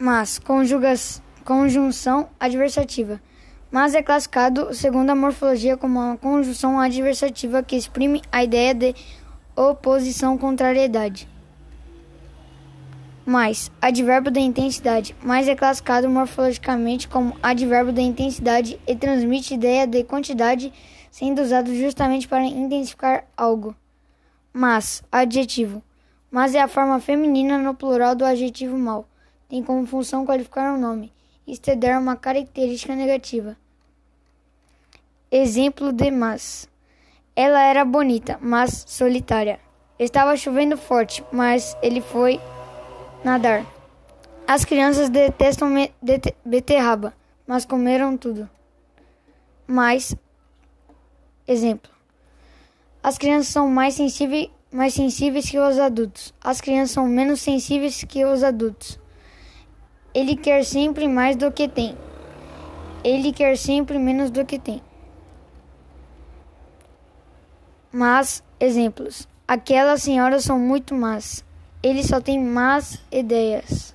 Mas, conjunção adversativa. Mas é classificado, segundo a morfologia, como uma conjunção adversativa que exprime a ideia de oposição-contrariedade. Mais, advérbio da intensidade. Mais é classificado morfologicamente como advérbio da intensidade e transmite ideia de quantidade, sendo usado justamente para intensificar algo. Mas, adjetivo. Mas é a forma feminina no plural do adjetivo mal tem como função qualificar um nome, isto é dar uma característica negativa. Exemplo de mas. Ela era bonita, mas solitária. Estava chovendo forte, mas ele foi nadar. As crianças detestam beterraba, mas comeram tudo. Mais exemplo. As crianças são mais sensíveis, mais sensíveis que os adultos. As crianças são menos sensíveis que os adultos. Ele quer sempre mais do que tem. Ele quer sempre menos do que tem. Mas, exemplos. Aquelas senhoras são muito más. Ele só tem más ideias.